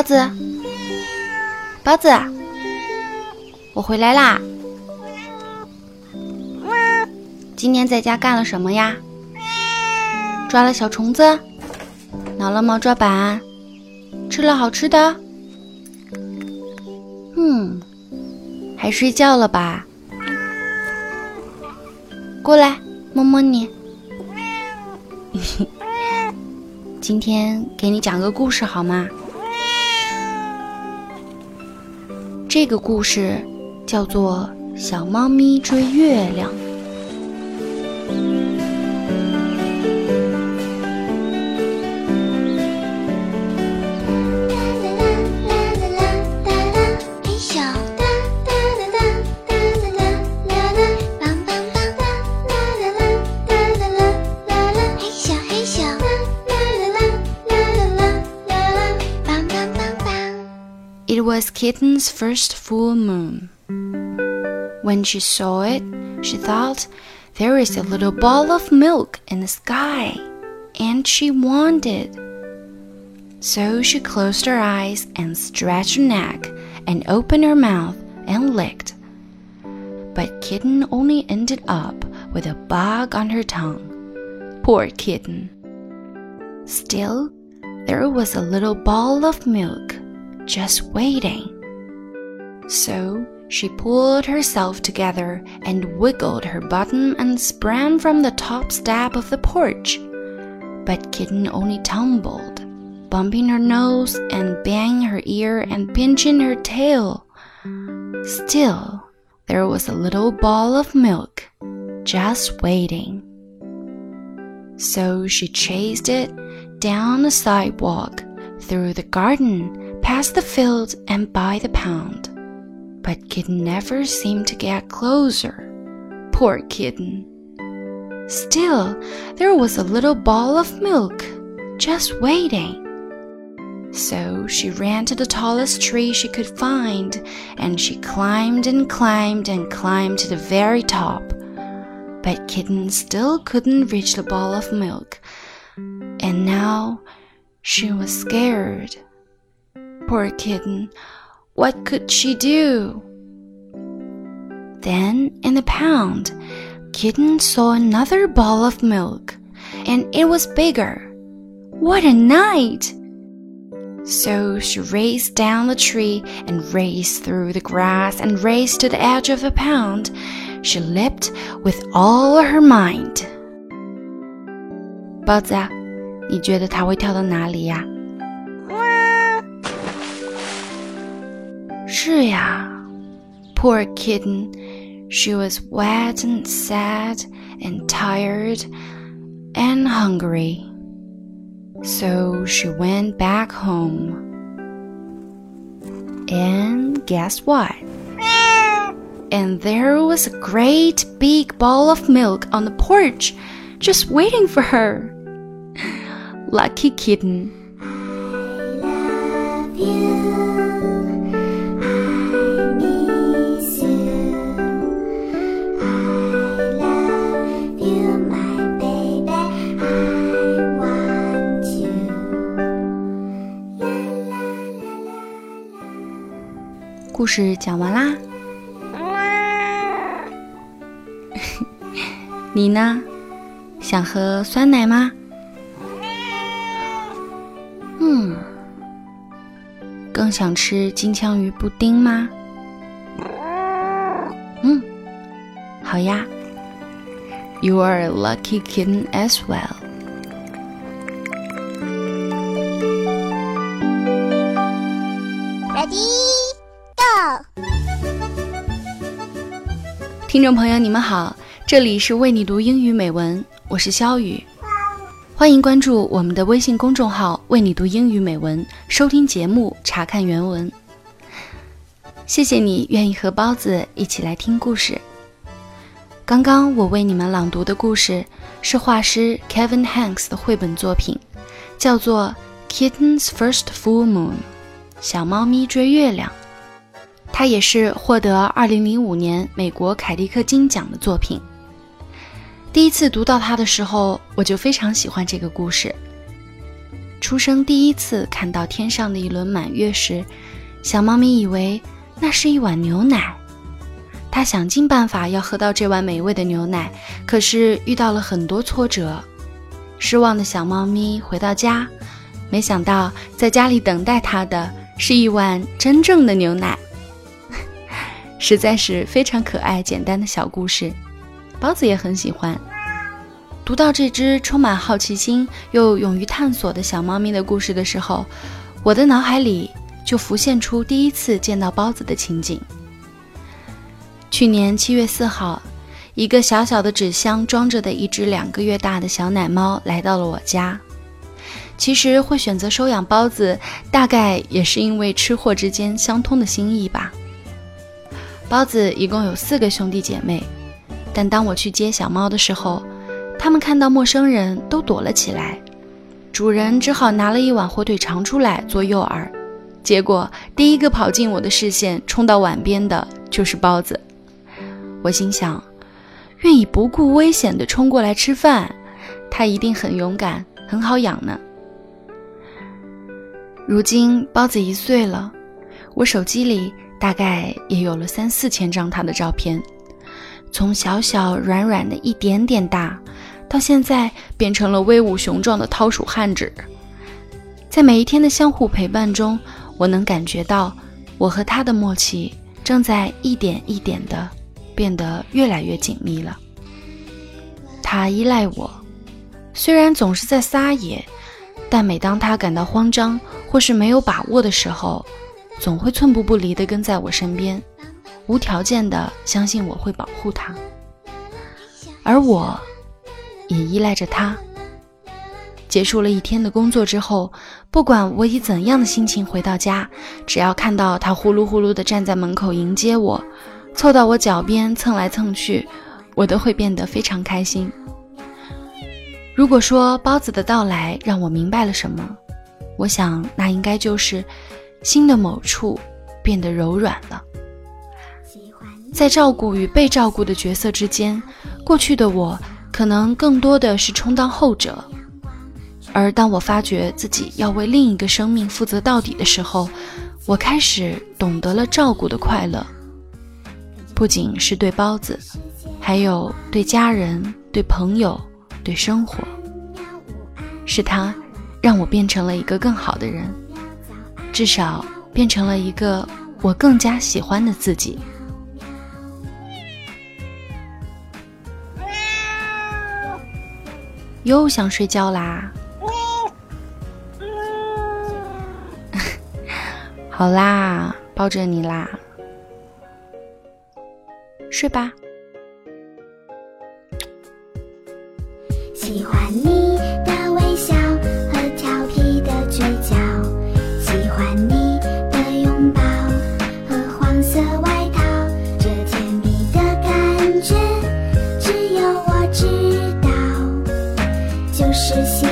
包子，包子，我回来啦！今天在家干了什么呀？抓了小虫子，挠了猫抓板，吃了好吃的。嗯，还睡觉了吧？过来，摸摸你。今天给你讲个故事好吗？这个故事叫做《小猫咪追月亮》。Kitten's first full moon. When she saw it, she thought, There is a little ball of milk in the sky, and she wanted. So she closed her eyes and stretched her neck and opened her mouth and licked. But Kitten only ended up with a bug on her tongue. Poor Kitten. Still, there was a little ball of milk just waiting. So she pulled herself together and wiggled her bottom and sprang from the top step of the porch. But Kitten only tumbled, bumping her nose and banging her ear and pinching her tail. Still, there was a little ball of milk just waiting. So she chased it down the sidewalk, through the garden, past the field and by the pond, But Kitten never seemed to get closer. Poor Kitten. Still, there was a little ball of milk just waiting. So she ran to the tallest tree she could find, and she climbed and climbed and climbed to the very top. But Kitten still couldn't reach the ball of milk, and now she was scared. Poor kitten, what could she do? Then, in the pound, Kitten saw another ball of milk, and it was bigger. What a night! So she raced down the tree and raced through the grass and raced to the edge of the pound. She leaped with all her might. 包子啊，你觉得它会跳到哪里呀？ 是呀，Poor kitten. She was wet and sad and tired and hungry. So she went back home. And guess what? And there was a great big ball of milk on the porch just waiting for her. Lucky kitten. 故事讲完啦，你呢？想喝酸奶吗？嗯，更想吃金枪鱼布丁吗？嗯，好呀。You are a lucky kitten as well. 听众朋友，你们好，这里是为你读英语美文，我是肖雨，欢迎关注我们的微信公众号“为你读英语美文”，收听节目，查看原文。谢谢你愿意和包子一起来听故事。刚刚我为你们朗读的故事是画师 Kevin Hanks 的绘本作品，叫做《Kitten's First Full Moon》，小猫咪追月亮。它也是获得2005年美国凯迪克金奖的作品。第一次读到它的时候，我就非常喜欢这个故事。出生第一次看到天上的一轮满月时，小猫咪以为那是一碗牛奶。它想尽办法要喝到这碗美味的牛奶，可是遇到了很多挫折。失望的小猫咪回到家，没想到在家里等待它的是一碗真正的牛奶。实在是非常可爱、简单的小故事，包子也很喜欢。读到这只充满好奇心又勇于探索的小猫咪的故事的时候，我的脑海里就浮现出第一次见到包子的情景。去年七月四号，一个小小的纸箱装着的一只两个月大的小奶猫来到了我家。其实会选择收养包子，大概也是因为吃货之间相通的心意吧。包子一共有四个兄弟姐妹，但当我去接小猫的时候，他们看到陌生人都躲了起来。主人只好拿了一碗火腿肠出来做诱饵，结果第一个跑进我的视线、冲到碗边的就是包子。我心想，愿意不顾危险地冲过来吃饭，它一定很勇敢、很好养呢。如今包子一岁了，我手机里。大概也有了三四千张他的照片，从小小软软的一点点大，到现在变成了威武雄壮的掏鼠汉子。在每一天的相互陪伴中，我能感觉到我和他的默契正在一点一点的变得越来越紧密了。他依赖我，虽然总是在撒野，但每当他感到慌张或是没有把握的时候，总会寸步不离地跟在我身边，无条件地相信我会保护他，而我也依赖着他。结束了一天的工作之后，不管我以怎样的心情回到家，只要看到他呼噜呼噜地站在门口迎接我，凑到我脚边蹭来蹭去，我都会变得非常开心。如果说包子的到来让我明白了什么，我想那应该就是。心的某处变得柔软了，在照顾与被照顾的角色之间，过去的我可能更多的是充当后者，而当我发觉自己要为另一个生命负责到底的时候，我开始懂得了照顾的快乐，不仅是对包子，还有对家人、对朋友、对生活，是他让我变成了一个更好的人。至少变成了一个我更加喜欢的自己。又想睡觉啦！好啦，抱着你啦，睡吧。喜欢你。Наши.